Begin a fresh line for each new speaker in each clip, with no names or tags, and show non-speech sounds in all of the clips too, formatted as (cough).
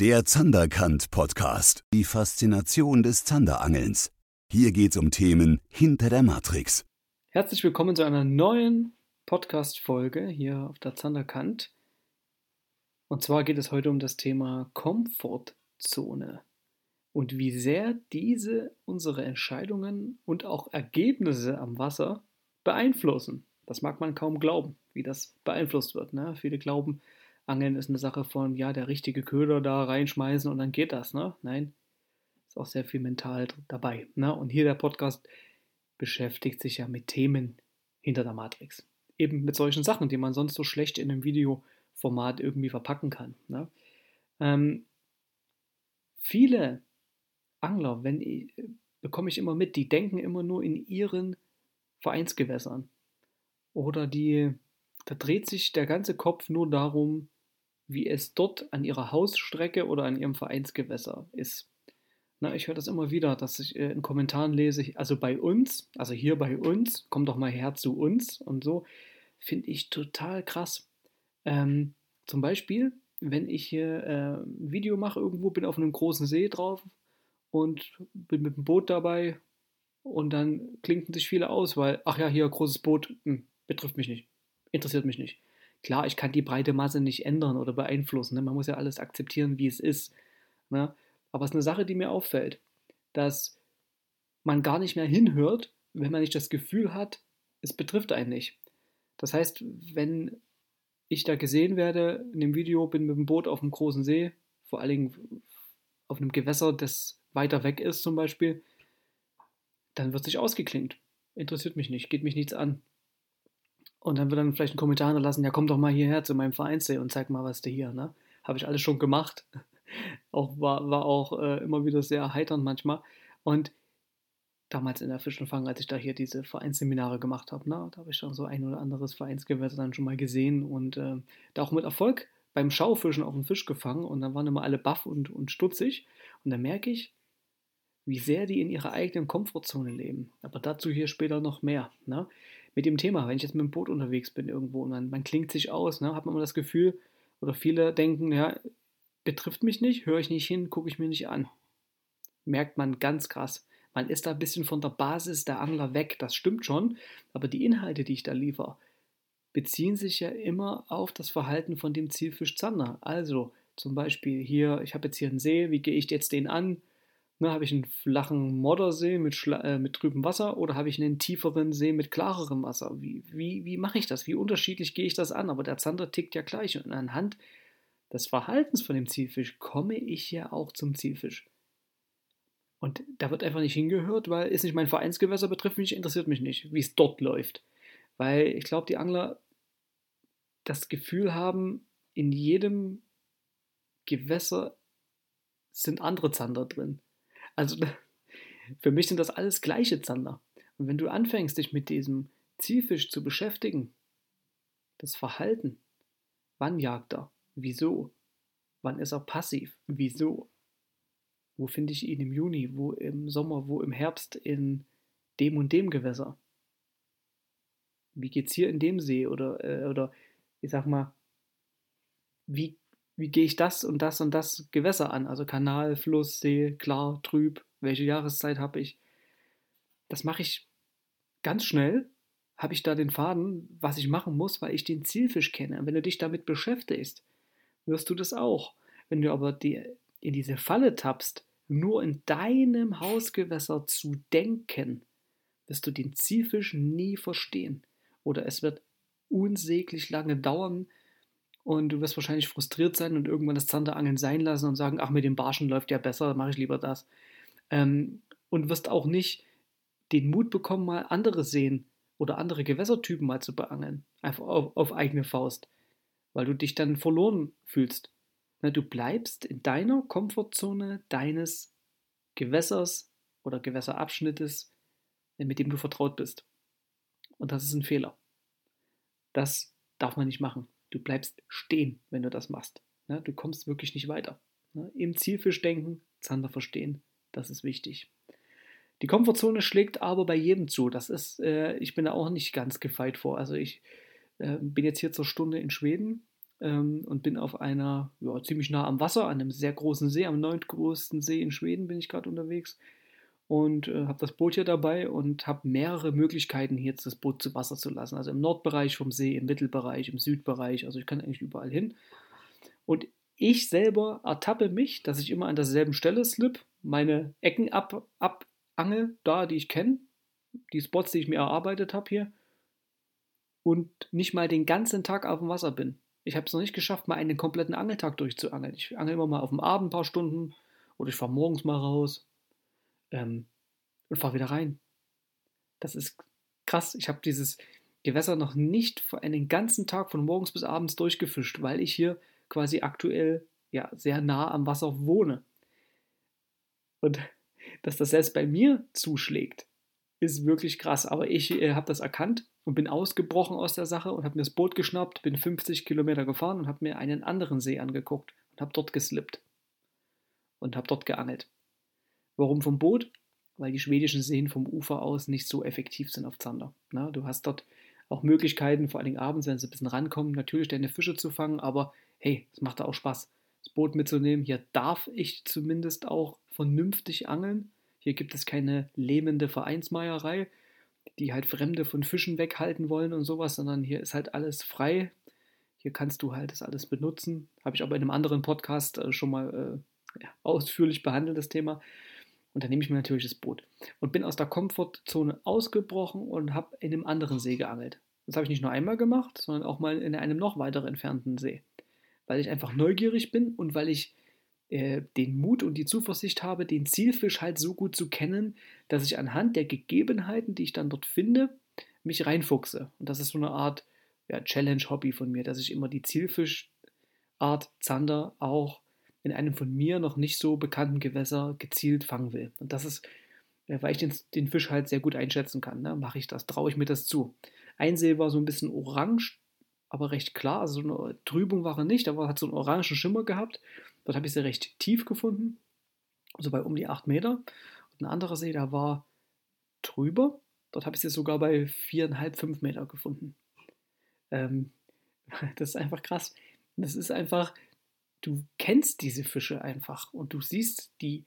Der Zanderkant Podcast. Die Faszination des Zanderangelns. Hier geht's um Themen hinter der Matrix.
Herzlich willkommen zu einer neuen Podcast-Folge hier auf der Zanderkant. Und zwar geht es heute um das Thema Komfortzone und wie sehr diese unsere Entscheidungen und auch Ergebnisse am Wasser beeinflussen. Das mag man kaum glauben, wie das beeinflusst wird. Ne? Viele glauben, Angeln ist eine Sache von, ja, der richtige Köder da reinschmeißen und dann geht das. Ne? Nein, ist auch sehr viel mental dabei. Ne? Und hier der Podcast beschäftigt sich ja mit Themen hinter der Matrix. Eben mit solchen Sachen, die man sonst so schlecht in einem Videoformat irgendwie verpacken kann. Ne? Ähm, viele Angler, wenn ich, bekomme ich immer mit, die denken immer nur in ihren Vereinsgewässern. Oder die, da dreht sich der ganze Kopf nur darum, wie es dort an ihrer Hausstrecke oder an ihrem Vereinsgewässer ist. Na, ich höre das immer wieder, dass ich äh, in Kommentaren lese, also bei uns, also hier bei uns, komm doch mal her zu uns und so, finde ich total krass. Ähm, zum Beispiel, wenn ich hier äh, ein Video mache, irgendwo bin auf einem großen See drauf und bin mit dem Boot dabei und dann klinken sich viele aus, weil, ach ja, hier großes Boot, hm, betrifft mich nicht, interessiert mich nicht. Klar, ich kann die breite Masse nicht ändern oder beeinflussen. Ne? Man muss ja alles akzeptieren, wie es ist. Ne? Aber es ist eine Sache, die mir auffällt, dass man gar nicht mehr hinhört, wenn man nicht das Gefühl hat, es betrifft einen nicht. Das heißt, wenn ich da gesehen werde in dem Video, bin mit dem Boot auf einem großen See, vor allen Dingen auf einem Gewässer, das weiter weg ist zum Beispiel, dann wird sich ausgeklingt. Interessiert mich nicht, geht mich nichts an. Und dann wird dann vielleicht ein Kommentar hinterlassen, ja komm doch mal hierher zu meinem Vereinssee und zeig mal, was du hier, ne? Habe ich alles schon gemacht. (laughs) auch war, war auch äh, immer wieder sehr erheiternd manchmal. Und damals in der Fisch und Fang, als ich da hier diese Vereinsseminare gemacht habe, ne, da habe ich schon so ein oder anderes Vereinsgewässer dann schon mal gesehen und äh, da auch mit Erfolg beim Schaufischen auf den Fisch gefangen und dann waren immer alle baff und, und stutzig. Und dann merke ich, wie sehr die in ihrer eigenen Komfortzone leben. Aber dazu hier später noch mehr. Ne? Mit dem Thema, wenn ich jetzt mit dem Boot unterwegs bin irgendwo und man, man klingt sich aus, ne, hat man immer das Gefühl, oder viele denken, ja, betrifft mich nicht, höre ich nicht hin, gucke ich mir nicht an. Merkt man ganz krass. Man ist da ein bisschen von der Basis der Angler weg, das stimmt schon, aber die Inhalte, die ich da liefere, beziehen sich ja immer auf das Verhalten von dem Zielfisch Zander. Also zum Beispiel hier, ich habe jetzt hier einen See, wie gehe ich jetzt den an? Ne, habe ich einen flachen Moddersee mit, äh, mit trübem Wasser oder habe ich einen tieferen See mit klarerem Wasser? Wie, wie, wie mache ich das? Wie unterschiedlich gehe ich das an? Aber der Zander tickt ja gleich. Und anhand des Verhaltens von dem Zielfisch komme ich ja auch zum Zielfisch. Und da wird einfach nicht hingehört, weil ist nicht mein Vereinsgewässer, betrifft mich, interessiert mich nicht, wie es dort läuft. Weil ich glaube, die Angler das Gefühl haben, in jedem Gewässer sind andere Zander drin. Also für mich sind das alles gleiche Zander. Und wenn du anfängst, dich mit diesem Zielfisch zu beschäftigen, das Verhalten, wann jagt er, wieso, wann ist er passiv, wieso, wo finde ich ihn im Juni, wo im Sommer, wo im Herbst in dem und dem Gewässer, wie geht es hier in dem See oder, äh, oder ich sag mal, wie wie gehe ich das und das und das Gewässer an? Also Kanal, Fluss, See, klar, trüb, welche Jahreszeit habe ich? Das mache ich ganz schnell, habe ich da den Faden, was ich machen muss, weil ich den Zielfisch kenne. Und wenn du dich damit beschäftigst, wirst du das auch. Wenn du aber die, in diese Falle tappst, nur in deinem Hausgewässer zu denken, wirst du den Zielfisch nie verstehen. Oder es wird unsäglich lange dauern, und du wirst wahrscheinlich frustriert sein und irgendwann das Zanderangeln sein lassen und sagen, ach, mit dem Barschen läuft ja besser, mache ich lieber das. Ähm, und wirst auch nicht den Mut bekommen, mal andere Seen oder andere Gewässertypen mal zu beangeln. Einfach auf, auf eigene Faust. Weil du dich dann verloren fühlst. Na, du bleibst in deiner Komfortzone deines Gewässers oder Gewässerabschnittes, mit dem du vertraut bist. Und das ist ein Fehler. Das darf man nicht machen. Du bleibst stehen, wenn du das machst. Ne? Du kommst wirklich nicht weiter. Ne? Im Zielfisch denken, Zander verstehen, das ist wichtig. Die Komfortzone schlägt aber bei jedem zu. Das ist, äh, ich bin da auch nicht ganz gefeit vor. Also ich äh, bin jetzt hier zur Stunde in Schweden ähm, und bin auf einer, ja, ziemlich nah am Wasser, an einem sehr großen See, am neuntgrößten See in Schweden bin ich gerade unterwegs und äh, habe das Boot hier dabei und habe mehrere Möglichkeiten, hier jetzt das Boot zu Wasser zu lassen. Also im Nordbereich vom See, im Mittelbereich, im Südbereich, also ich kann eigentlich überall hin. Und ich selber ertappe mich, dass ich immer an derselben Stelle slip, meine Ecken ab, abangel, da, die ich kenne, die Spots, die ich mir erarbeitet habe hier, und nicht mal den ganzen Tag auf dem Wasser bin. Ich habe es noch nicht geschafft, mal einen kompletten Angeltag durchzuangeln. Ich angel immer mal auf dem Abend ein paar Stunden oder ich fahre morgens mal raus ähm, und fahre wieder rein. Das ist krass. Ich habe dieses Gewässer noch nicht für einen ganzen Tag von morgens bis abends durchgefischt, weil ich hier quasi aktuell ja sehr nah am Wasser wohne. Und (laughs) dass das selbst bei mir zuschlägt, ist wirklich krass. Aber ich äh, habe das erkannt und bin ausgebrochen aus der Sache und habe mir das Boot geschnappt, bin 50 Kilometer gefahren und habe mir einen anderen See angeguckt und habe dort geslippt und habe dort geangelt. Warum vom Boot? Weil die schwedischen Seen vom Ufer aus nicht so effektiv sind auf Zander. Na, du hast dort auch Möglichkeiten, vor allen Dingen abends, wenn sie ein bisschen rankommen, natürlich deine Fische zu fangen, aber hey, es macht da auch Spaß, das Boot mitzunehmen. Hier darf ich zumindest auch vernünftig angeln. Hier gibt es keine lähmende Vereinsmeierei, die halt Fremde von Fischen weghalten wollen und sowas, sondern hier ist halt alles frei. Hier kannst du halt das alles benutzen. Habe ich aber in einem anderen Podcast äh, schon mal äh, ausführlich behandelt, das Thema. Und dann nehme ich mir natürlich das Boot und bin aus der Komfortzone ausgebrochen und habe in einem anderen See geangelt. Das habe ich nicht nur einmal gemacht, sondern auch mal in einem noch weiter entfernten See weil ich einfach neugierig bin und weil ich äh, den Mut und die Zuversicht habe, den Zielfisch halt so gut zu kennen, dass ich anhand der Gegebenheiten, die ich dann dort finde, mich reinfuchse. Und das ist so eine Art ja, Challenge-Hobby von mir, dass ich immer die Zielfischart Zander auch in einem von mir noch nicht so bekannten Gewässer gezielt fangen will. Und das ist, weil ich den, den Fisch halt sehr gut einschätzen kann, ne, mache ich das, traue ich mir das zu. Ein See war so ein bisschen orange, aber recht klar. Also so eine Trübung war er nicht, aber hat so einen orangen Schimmer gehabt. Dort habe ich sie recht tief gefunden, also bei um die 8 Meter. Und ein anderer See, der war trüber. Dort habe ich sie sogar bei 4,5, 5 Meter gefunden. Ähm, (laughs) das ist einfach krass. Das ist einfach, du kennst diese Fische einfach und du siehst die,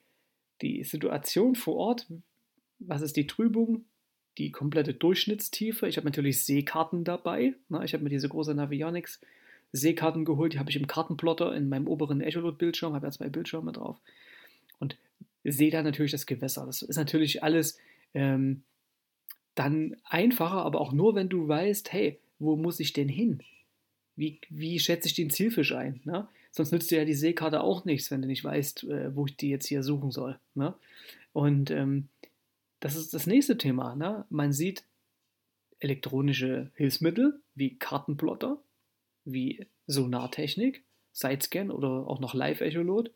die Situation vor Ort. Was ist die Trübung? die komplette Durchschnittstiefe. Ich habe natürlich Seekarten dabei. Ne? Ich habe mir diese große Navionics Seekarten geholt. Die habe ich im Kartenplotter in meinem oberen Echolot-Bildschirm. Habe ja zwei Bildschirme drauf. Und sehe da natürlich das Gewässer. Das ist natürlich alles ähm, dann einfacher, aber auch nur, wenn du weißt, hey, wo muss ich denn hin? Wie, wie schätze ich den Zielfisch ein? Ne? Sonst nützt dir ja die Seekarte auch nichts, wenn du nicht weißt, äh, wo ich die jetzt hier suchen soll. Ne? Und ähm, das ist das nächste Thema. Ne? Man sieht elektronische Hilfsmittel wie Kartenplotter, wie Sonartechnik, Sidescan oder auch noch Live-Echolot.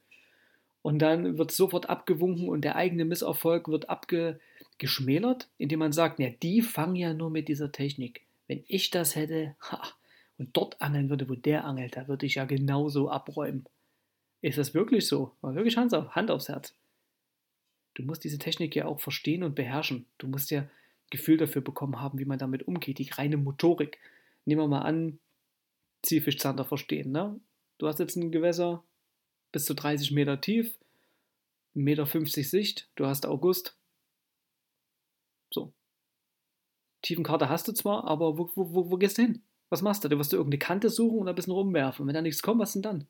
Und dann wird sofort abgewunken und der eigene Misserfolg wird abgeschmälert, indem man sagt, ja, die fangen ja nur mit dieser Technik. Wenn ich das hätte ha, und dort angeln würde, wo der angelt, da würde ich ja genauso abräumen. Ist das wirklich so? Mal wirklich Hand, auf, Hand aufs Herz. Du musst diese Technik ja auch verstehen und beherrschen. Du musst ja Gefühl dafür bekommen haben, wie man damit umgeht, die reine Motorik. Nehmen wir mal an, Zielfischzander verstehen. Ne? Du hast jetzt ein Gewässer bis zu 30 Meter tief, 1,50 Meter Sicht, du hast August. So. Tiefenkarte hast du zwar, aber wo, wo, wo, wo gehst du hin? Was machst du? Du wirst du irgendeine Kante suchen und ein bisschen rumwerfen. Wenn da nichts kommt, was denn dann?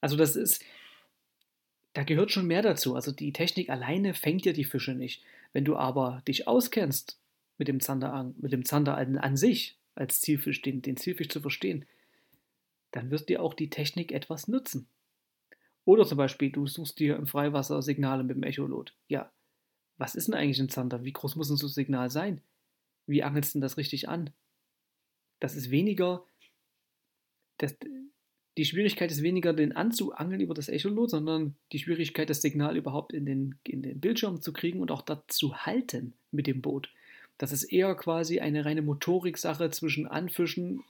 Also das ist, da gehört schon mehr dazu. Also die Technik alleine fängt ja die Fische nicht. Wenn du aber dich auskennst mit dem Zander, mit dem Zander an, an sich, als Zielfisch, den, den Zielfisch zu verstehen, dann wirst dir auch die Technik etwas nutzen. Oder zum Beispiel, du suchst dir im Freiwasser Signale mit dem Echolot. Ja, was ist denn eigentlich ein Zander? Wie groß muss ein so Signal sein? Wie angelst du denn das richtig an? Das ist weniger, das, die Schwierigkeit ist weniger, den anzuangeln über das Echolot, sondern die Schwierigkeit, das Signal überhaupt in den, in den Bildschirm zu kriegen und auch dazu halten mit dem Boot. Das ist eher quasi eine reine Motorik-Sache zwischen Anfischen,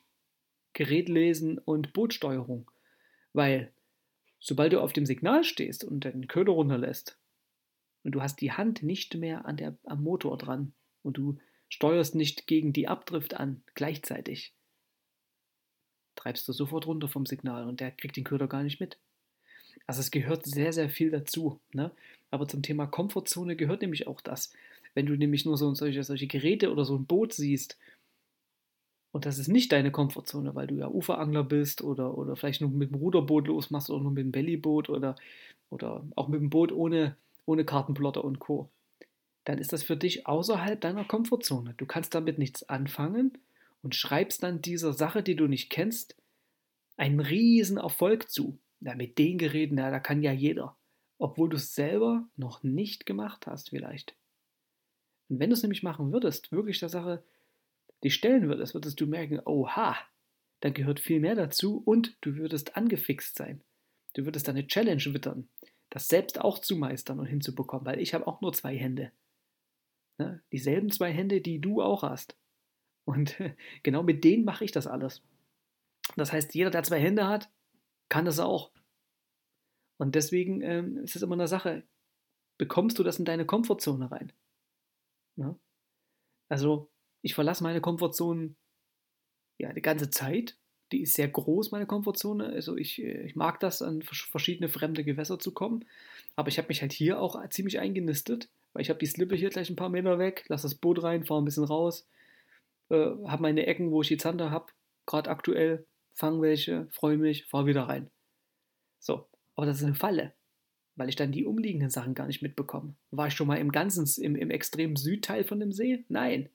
Gerätlesen und Bootsteuerung. Weil, sobald du auf dem Signal stehst und den Köder runterlässt und du hast die Hand nicht mehr an der, am Motor dran und du steuerst nicht gegen die Abdrift an gleichzeitig, treibst du sofort runter vom Signal und der kriegt den Köder gar nicht mit. Also es gehört sehr, sehr viel dazu. Ne? Aber zum Thema Komfortzone gehört nämlich auch das. Wenn du nämlich nur so solche, solche Geräte oder so ein Boot siehst, und das ist nicht deine Komfortzone, weil du ja Uferangler bist oder, oder vielleicht nur mit dem Ruderboot losmachst oder nur mit dem Bellyboot oder, oder auch mit dem Boot ohne, ohne Kartenplotter und Co. Dann ist das für dich außerhalb deiner Komfortzone. Du kannst damit nichts anfangen und schreibst dann dieser Sache, die du nicht kennst, einen riesen Erfolg zu. Ja, mit den Geräten, ja, da kann ja jeder. Obwohl du es selber noch nicht gemacht hast, vielleicht. Und wenn du es nämlich machen würdest, wirklich der Sache dich stellen würdest, würdest du merken, oha, dann gehört viel mehr dazu und du würdest angefixt sein. Du würdest deine Challenge wittern, das selbst auch zu meistern und hinzubekommen, weil ich habe auch nur zwei Hände. Ne? Dieselben zwei Hände, die du auch hast. Und (laughs) genau mit denen mache ich das alles. Das heißt, jeder, der zwei Hände hat, kann das auch. Und deswegen ähm, ist es immer eine Sache, bekommst du das in deine Komfortzone rein? Ne? Also, ich verlasse meine Komfortzone ja die ganze Zeit. Die ist sehr groß, meine Komfortzone. Also ich, äh, ich mag das, an verschiedene fremde Gewässer zu kommen. Aber ich habe mich halt hier auch ziemlich eingenistet, weil ich habe die Slippe hier gleich ein paar Meter weg, lasse das Boot rein, fahre ein bisschen raus, äh, habe meine Ecken, wo ich die Zander habe, gerade aktuell, fange welche, freue mich, fahre wieder rein. So, aber das ist eine Falle, weil ich dann die umliegenden Sachen gar nicht mitbekomme. War ich schon mal im ganzen, im, im extremen Südteil von dem See? Nein.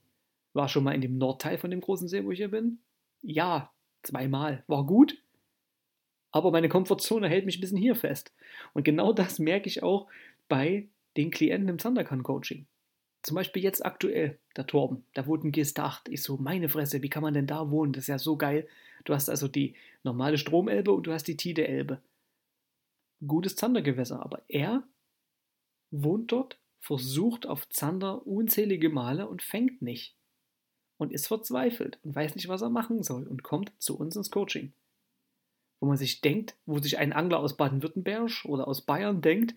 War schon mal in dem Nordteil von dem großen See, wo ich hier bin? Ja, zweimal. War gut. Aber meine Komfortzone hält mich ein bisschen hier fest. Und genau das merke ich auch bei den Klienten im Zanderkan-Coaching. Zum Beispiel jetzt aktuell, der Torben, da ein Gestacht. Ich so, meine Fresse, wie kann man denn da wohnen? Das ist ja so geil. Du hast also die normale Stromelbe und du hast die Tide-Elbe. Gutes Zandergewässer, aber er wohnt dort, versucht auf Zander unzählige Male und fängt nicht und ist verzweifelt und weiß nicht, was er machen soll und kommt zu uns ins Coaching. Wo man sich denkt, wo sich ein Angler aus Baden-Württemberg oder aus Bayern denkt,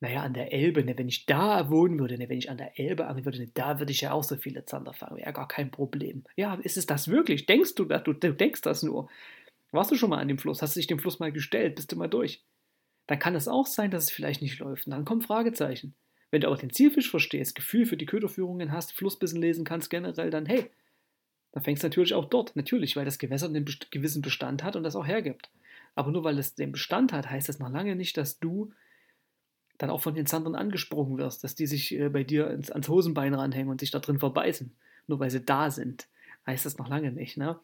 naja, an der Elbe, ne, wenn ich da wohnen würde, ne, wenn ich an der Elbe angeln würde, ne, da würde ich ja auch so viele Zander fangen, wäre gar kein Problem. Ja, ist es das wirklich? Denkst du das? Du, du denkst das nur. Warst du schon mal an dem Fluss? Hast du dich dem Fluss mal gestellt? Bist du mal durch? Dann kann es auch sein, dass es vielleicht nicht läuft. Und dann kommen Fragezeichen. Wenn du auch den Zielfisch verstehst, Gefühl für die Köderführungen hast, Flussbissen lesen kannst generell, dann hey, dann fängst du natürlich auch dort. Natürlich, weil das Gewässer einen gewissen Bestand hat und das auch hergibt. Aber nur weil es den Bestand hat, heißt das noch lange nicht, dass du dann auch von den Zandern angesprungen wirst, dass die sich äh, bei dir ins, ans Hosenbein ranhängen und sich da drin verbeißen. Nur weil sie da sind, heißt das noch lange nicht. Ne?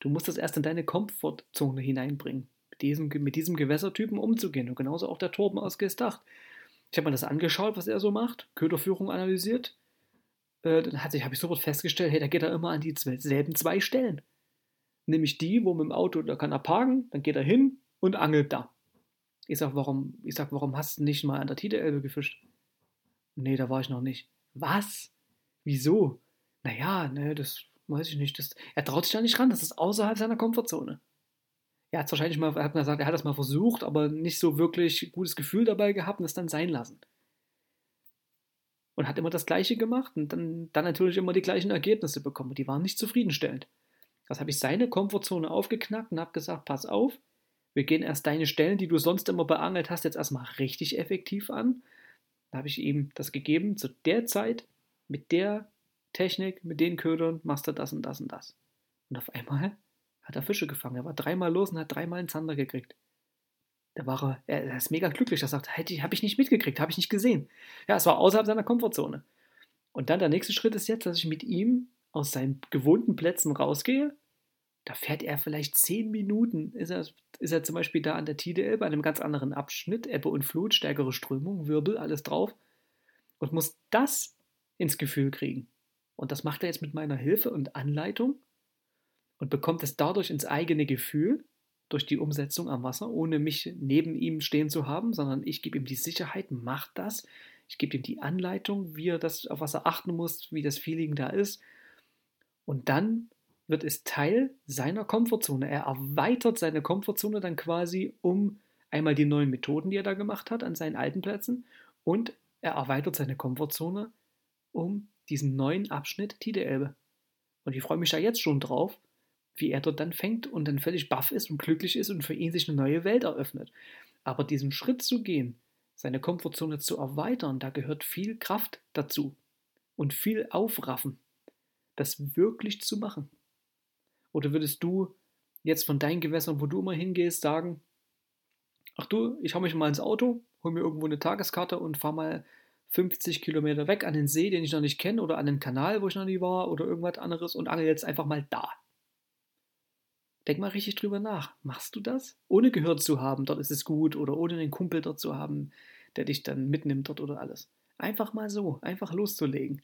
Du musst das erst in deine Komfortzone hineinbringen, mit diesem, mit diesem Gewässertypen umzugehen. Und genauso auch der Torben aus Gestacht. Ich habe mir das angeschaut, was er so macht, Köderführung analysiert. Äh, dann habe ich sofort festgestellt, hey, da geht er immer an dieselben zwei Stellen. Nämlich die, wo mit dem Auto, da kann er parken, dann geht er hin und angelt da. Ich sag, warum, ich sag, warum hast du nicht mal an der Titelelbe gefischt? Nee, da war ich noch nicht. Was? Wieso? Naja, ne, das weiß ich nicht. Das, er traut sich da nicht ran, das ist außerhalb seiner Komfortzone er hat wahrscheinlich mal, er hat gesagt, er hat das mal versucht, aber nicht so wirklich gutes Gefühl dabei gehabt und es dann sein lassen. Und hat immer das Gleiche gemacht und dann, dann natürlich immer die gleichen Ergebnisse bekommen. Die waren nicht zufriedenstellend. Das habe ich seine Komfortzone aufgeknackt und habe gesagt, pass auf, wir gehen erst deine Stellen, die du sonst immer beangelt hast, jetzt erstmal richtig effektiv an. Da habe ich ihm das gegeben, zu der Zeit, mit der Technik, mit den Ködern machst du das und das und das. Und auf einmal hat er Fische gefangen. Er war dreimal los und hat dreimal einen Zander gekriegt. Da war er, er ist mega glücklich. Er sagt, hätte habe ich nicht mitgekriegt, habe ich nicht gesehen. Ja, es war außerhalb seiner Komfortzone. Und dann der nächste Schritt ist jetzt, dass ich mit ihm aus seinen gewohnten Plätzen rausgehe. Da fährt er vielleicht zehn Minuten, ist er, ist er zum Beispiel da an der Tide bei einem ganz anderen Abschnitt, Ebbe und Flut, stärkere Strömung, Wirbel, alles drauf. Und muss das ins Gefühl kriegen. Und das macht er jetzt mit meiner Hilfe und Anleitung und bekommt es dadurch ins eigene Gefühl durch die Umsetzung am Wasser, ohne mich neben ihm stehen zu haben, sondern ich gebe ihm die Sicherheit, macht das. Ich gebe ihm die Anleitung, wie er das, auf was er achten muss, wie das Feeling da ist. Und dann wird es Teil seiner Komfortzone. Er erweitert seine Komfortzone dann quasi um einmal die neuen Methoden, die er da gemacht hat an seinen alten Plätzen und er erweitert seine Komfortzone um diesen neuen Abschnitt Tide Elbe. Und ich freue mich da jetzt schon drauf, wie er dort dann fängt und dann völlig baff ist und glücklich ist und für ihn sich eine neue Welt eröffnet. Aber diesen Schritt zu gehen, seine Komfortzone zu erweitern, da gehört viel Kraft dazu und viel Aufraffen, das wirklich zu machen. Oder würdest du jetzt von deinen Gewässern, wo du immer hingehst, sagen, ach du, ich hau mich mal ins Auto, hol mir irgendwo eine Tageskarte und fahr mal 50 Kilometer weg an den See, den ich noch nicht kenne, oder an den Kanal, wo ich noch nie war, oder irgendwas anderes und angel jetzt einfach mal da. Denk mal richtig drüber nach. Machst du das? Ohne gehört zu haben, dort ist es gut, oder ohne einen Kumpel dort zu haben, der dich dann mitnimmt dort oder alles. Einfach mal so, einfach loszulegen.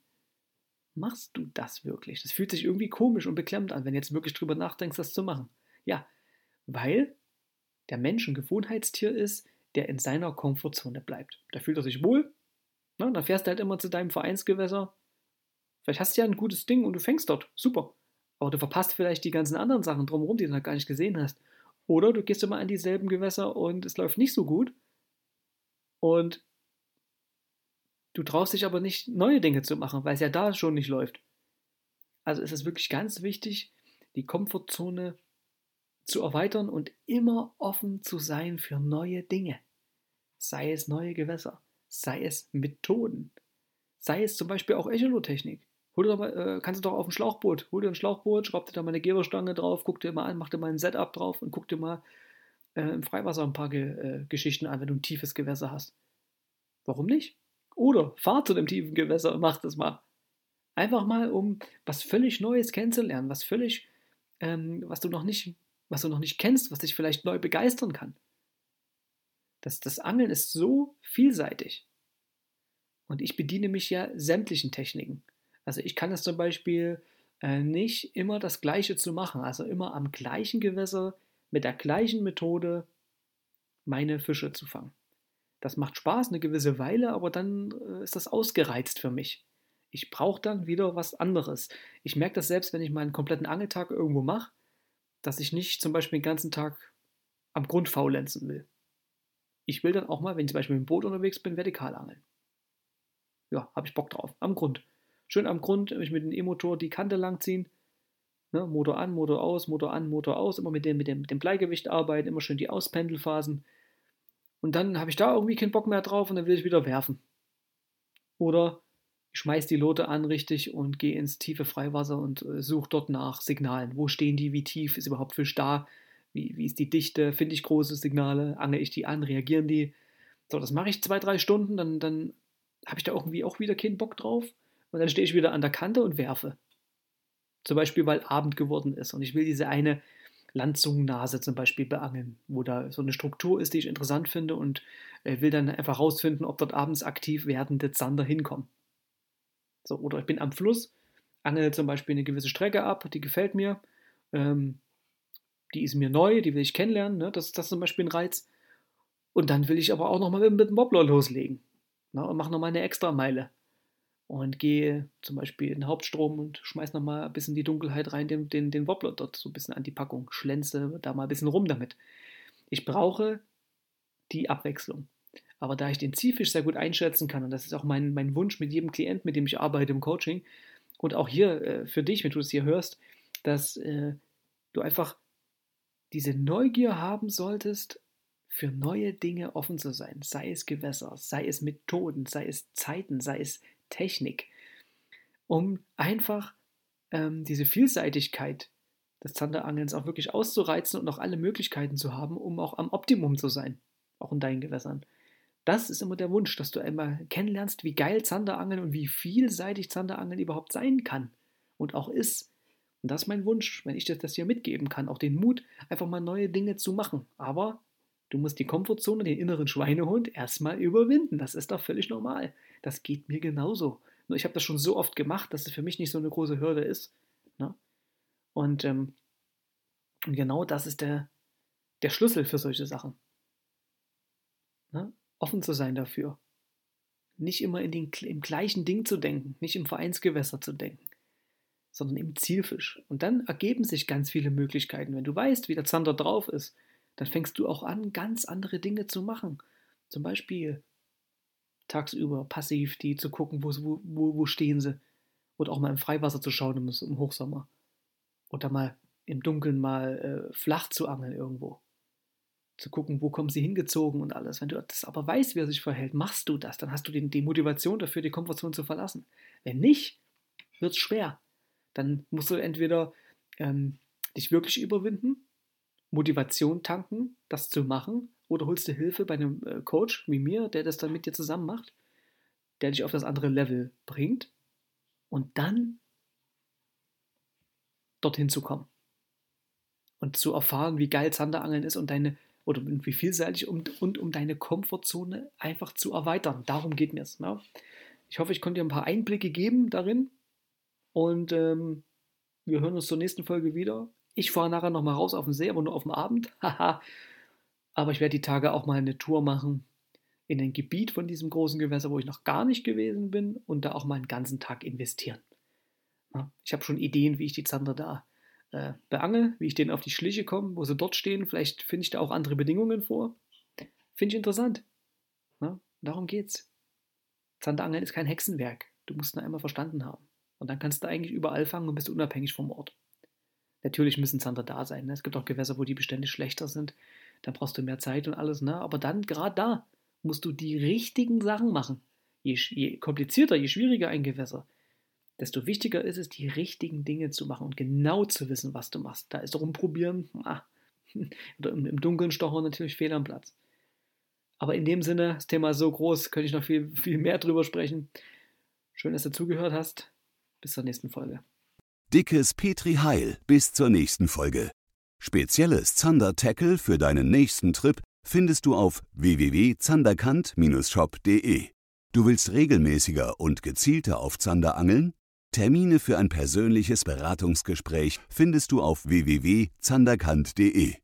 Machst du das wirklich? Das fühlt sich irgendwie komisch und beklemmt an, wenn du jetzt wirklich drüber nachdenkst, das zu machen. Ja, weil der Mensch ein Gewohnheitstier ist, der in seiner Komfortzone bleibt. Da fühlt er sich wohl, na, dann fährst du halt immer zu deinem Vereinsgewässer. Vielleicht hast du ja ein gutes Ding und du fängst dort. Super. Aber du verpasst vielleicht die ganzen anderen Sachen drumherum, die du noch gar nicht gesehen hast. Oder du gehst immer an dieselben Gewässer und es läuft nicht so gut. Und du traust dich aber nicht, neue Dinge zu machen, weil es ja da schon nicht läuft. Also ist es wirklich ganz wichtig, die Komfortzone zu erweitern und immer offen zu sein für neue Dinge. Sei es neue Gewässer, sei es Methoden, sei es zum Beispiel auch Echolotechnik. Hol dir mal, äh, kannst du doch auf ein Schlauchboot, hol dir ein Schlauchboot, schraub dir da mal eine Geberstange drauf, guck dir mal an, mach dir mal ein Setup drauf und guck dir mal äh, im Freiwasser ein paar Ge äh, Geschichten an, wenn du ein tiefes Gewässer hast. Warum nicht? Oder fahr zu dem tiefen Gewässer und mach das mal. Einfach mal, um was völlig Neues kennenzulernen, was völlig, ähm, was du noch nicht was du noch nicht kennst, was dich vielleicht neu begeistern kann. Das, das Angeln ist so vielseitig. Und ich bediene mich ja sämtlichen Techniken. Also ich kann es zum Beispiel äh, nicht immer das Gleiche zu machen, also immer am gleichen Gewässer mit der gleichen Methode meine Fische zu fangen. Das macht Spaß eine gewisse Weile, aber dann äh, ist das ausgereizt für mich. Ich brauche dann wieder was anderes. Ich merke das selbst, wenn ich meinen kompletten Angeltag irgendwo mache dass ich nicht zum Beispiel den ganzen Tag am Grund faulenzen will. Ich will dann auch mal, wenn ich zum Beispiel mit dem Boot unterwegs bin, vertikal angeln. Ja, habe ich Bock drauf. Am Grund. Schön am Grund, ich mit dem E-Motor die Kante langziehen. Ne, Motor an, Motor aus, Motor an, Motor aus. Immer mit dem, mit, dem, mit dem Bleigewicht arbeiten, immer schön die Auspendelphasen. Und dann habe ich da irgendwie keinen Bock mehr drauf und dann will ich wieder werfen. Oder ich schmeiß die Lote an richtig und gehe ins tiefe Freiwasser und äh, suche dort nach Signalen. Wo stehen die? Wie tief ist überhaupt Fisch da? Wie, wie ist die Dichte? Finde ich große Signale? Angel ich die an? Reagieren die? So, das mache ich zwei, drei Stunden, dann, dann habe ich da irgendwie auch wieder keinen Bock drauf. Und dann stehe ich wieder an der Kante und werfe. Zum Beispiel, weil Abend geworden ist und ich will diese eine Landzungennase zum Beispiel beangeln, wo da so eine Struktur ist, die ich interessant finde und äh, will dann einfach rausfinden, ob dort abends aktiv werdende Zander hinkommen. So, oder ich bin am Fluss, angel zum Beispiel eine gewisse Strecke ab, die gefällt mir, ähm, die ist mir neu, die will ich kennenlernen, ne? das, das ist zum Beispiel ein Reiz. Und dann will ich aber auch nochmal mit, mit dem Wobbler loslegen ne? und mache nochmal eine extra Meile. Und gehe zum Beispiel in den Hauptstrom und schmeiß nochmal ein bisschen die Dunkelheit rein, den, den, den Wobbler dort so ein bisschen an die Packung, schlänze da mal ein bisschen rum damit. Ich brauche die Abwechslung. Aber da ich den Zielfisch sehr gut einschätzen kann, und das ist auch mein, mein Wunsch mit jedem Klient, mit dem ich arbeite im Coaching, und auch hier äh, für dich, wenn du es hier hörst, dass äh, du einfach diese Neugier haben solltest, für neue Dinge offen zu sein, sei es Gewässer, sei es Methoden, sei es Zeiten, sei es Technik, um einfach ähm, diese Vielseitigkeit des Zanderangelns auch wirklich auszureizen und noch alle Möglichkeiten zu haben, um auch am Optimum zu sein, auch in deinen Gewässern. Das ist immer der Wunsch, dass du einmal kennenlernst, wie geil Zanderangeln und wie vielseitig Zanderangeln überhaupt sein kann und auch ist. Und das ist mein Wunsch, wenn ich dir das hier mitgeben kann, auch den Mut, einfach mal neue Dinge zu machen. Aber du musst die Komfortzone, den inneren Schweinehund erstmal überwinden. Das ist doch völlig normal. Das geht mir genauso. Nur ich habe das schon so oft gemacht, dass es für mich nicht so eine große Hürde ist. Ne? Und, ähm, genau das ist der, der Schlüssel für solche Sachen. Ne? offen zu sein dafür. Nicht immer in den, im gleichen Ding zu denken, nicht im Vereinsgewässer zu denken, sondern im Zielfisch. Und dann ergeben sich ganz viele Möglichkeiten. Wenn du weißt, wie der Zander drauf ist, dann fängst du auch an, ganz andere Dinge zu machen. Zum Beispiel tagsüber passiv die zu gucken, wo, wo, wo stehen sie. Oder auch mal im Freiwasser zu schauen im, im Hochsommer. Oder mal im Dunkeln mal äh, flach zu angeln irgendwo. Zu gucken, wo kommen sie hingezogen und alles. Wenn du das aber weißt, wie er sich verhält, machst du das, dann hast du die, die Motivation dafür, die Komfortzone zu verlassen. Wenn nicht, wird es schwer. Dann musst du entweder ähm, dich wirklich überwinden, Motivation tanken, das zu machen, oder holst du Hilfe bei einem äh, Coach wie mir, der das dann mit dir zusammen macht, der dich auf das andere Level bringt und dann dorthin zu kommen und zu erfahren, wie geil Zanderangeln ist und deine oder wie vielseitig und, und um deine Komfortzone einfach zu erweitern. Darum geht mir es. Ne? Ich hoffe, ich konnte dir ein paar Einblicke geben darin und ähm, wir hören uns zur nächsten Folge wieder. Ich fahre nachher nochmal raus auf den See, aber nur auf dem Abend. (laughs) aber ich werde die Tage auch mal eine Tour machen in ein Gebiet von diesem großen Gewässer, wo ich noch gar nicht gewesen bin und da auch mal einen ganzen Tag investieren. Ich habe schon Ideen, wie ich die Zander da äh, beangel, wie ich denen auf die Schliche komme, wo sie dort stehen. Vielleicht finde ich da auch andere Bedingungen vor. Finde ich interessant. Ja, darum geht's. Zanderangeln ist kein Hexenwerk. Du musst nur einmal verstanden haben. Und dann kannst du eigentlich überall fangen und bist unabhängig vom Ort. Natürlich müssen Zander da sein. Ne? Es gibt auch Gewässer, wo die Bestände schlechter sind. Dann brauchst du mehr Zeit und alles. Ne? Aber dann, gerade da, musst du die richtigen Sachen machen. Je, je komplizierter, je schwieriger ein Gewässer, desto wichtiger ist es, die richtigen Dinge zu machen und genau zu wissen, was du machst. Da ist rumprobieren, ah, (laughs) oder im, im Dunkeln stochern natürlich fehl am Platz. Aber in dem Sinne, das Thema ist so groß, könnte ich noch viel, viel mehr drüber sprechen. Schön, dass du zugehört hast. Bis zur nächsten Folge.
Dickes Petri Heil. Bis zur nächsten Folge. Spezielles Zander-Tackle für deinen nächsten Trip findest du auf www.zanderkant-shop.de. Du willst regelmäßiger und gezielter auf Zander angeln? Termine für ein persönliches Beratungsgespräch findest du auf www.zanderkant.de.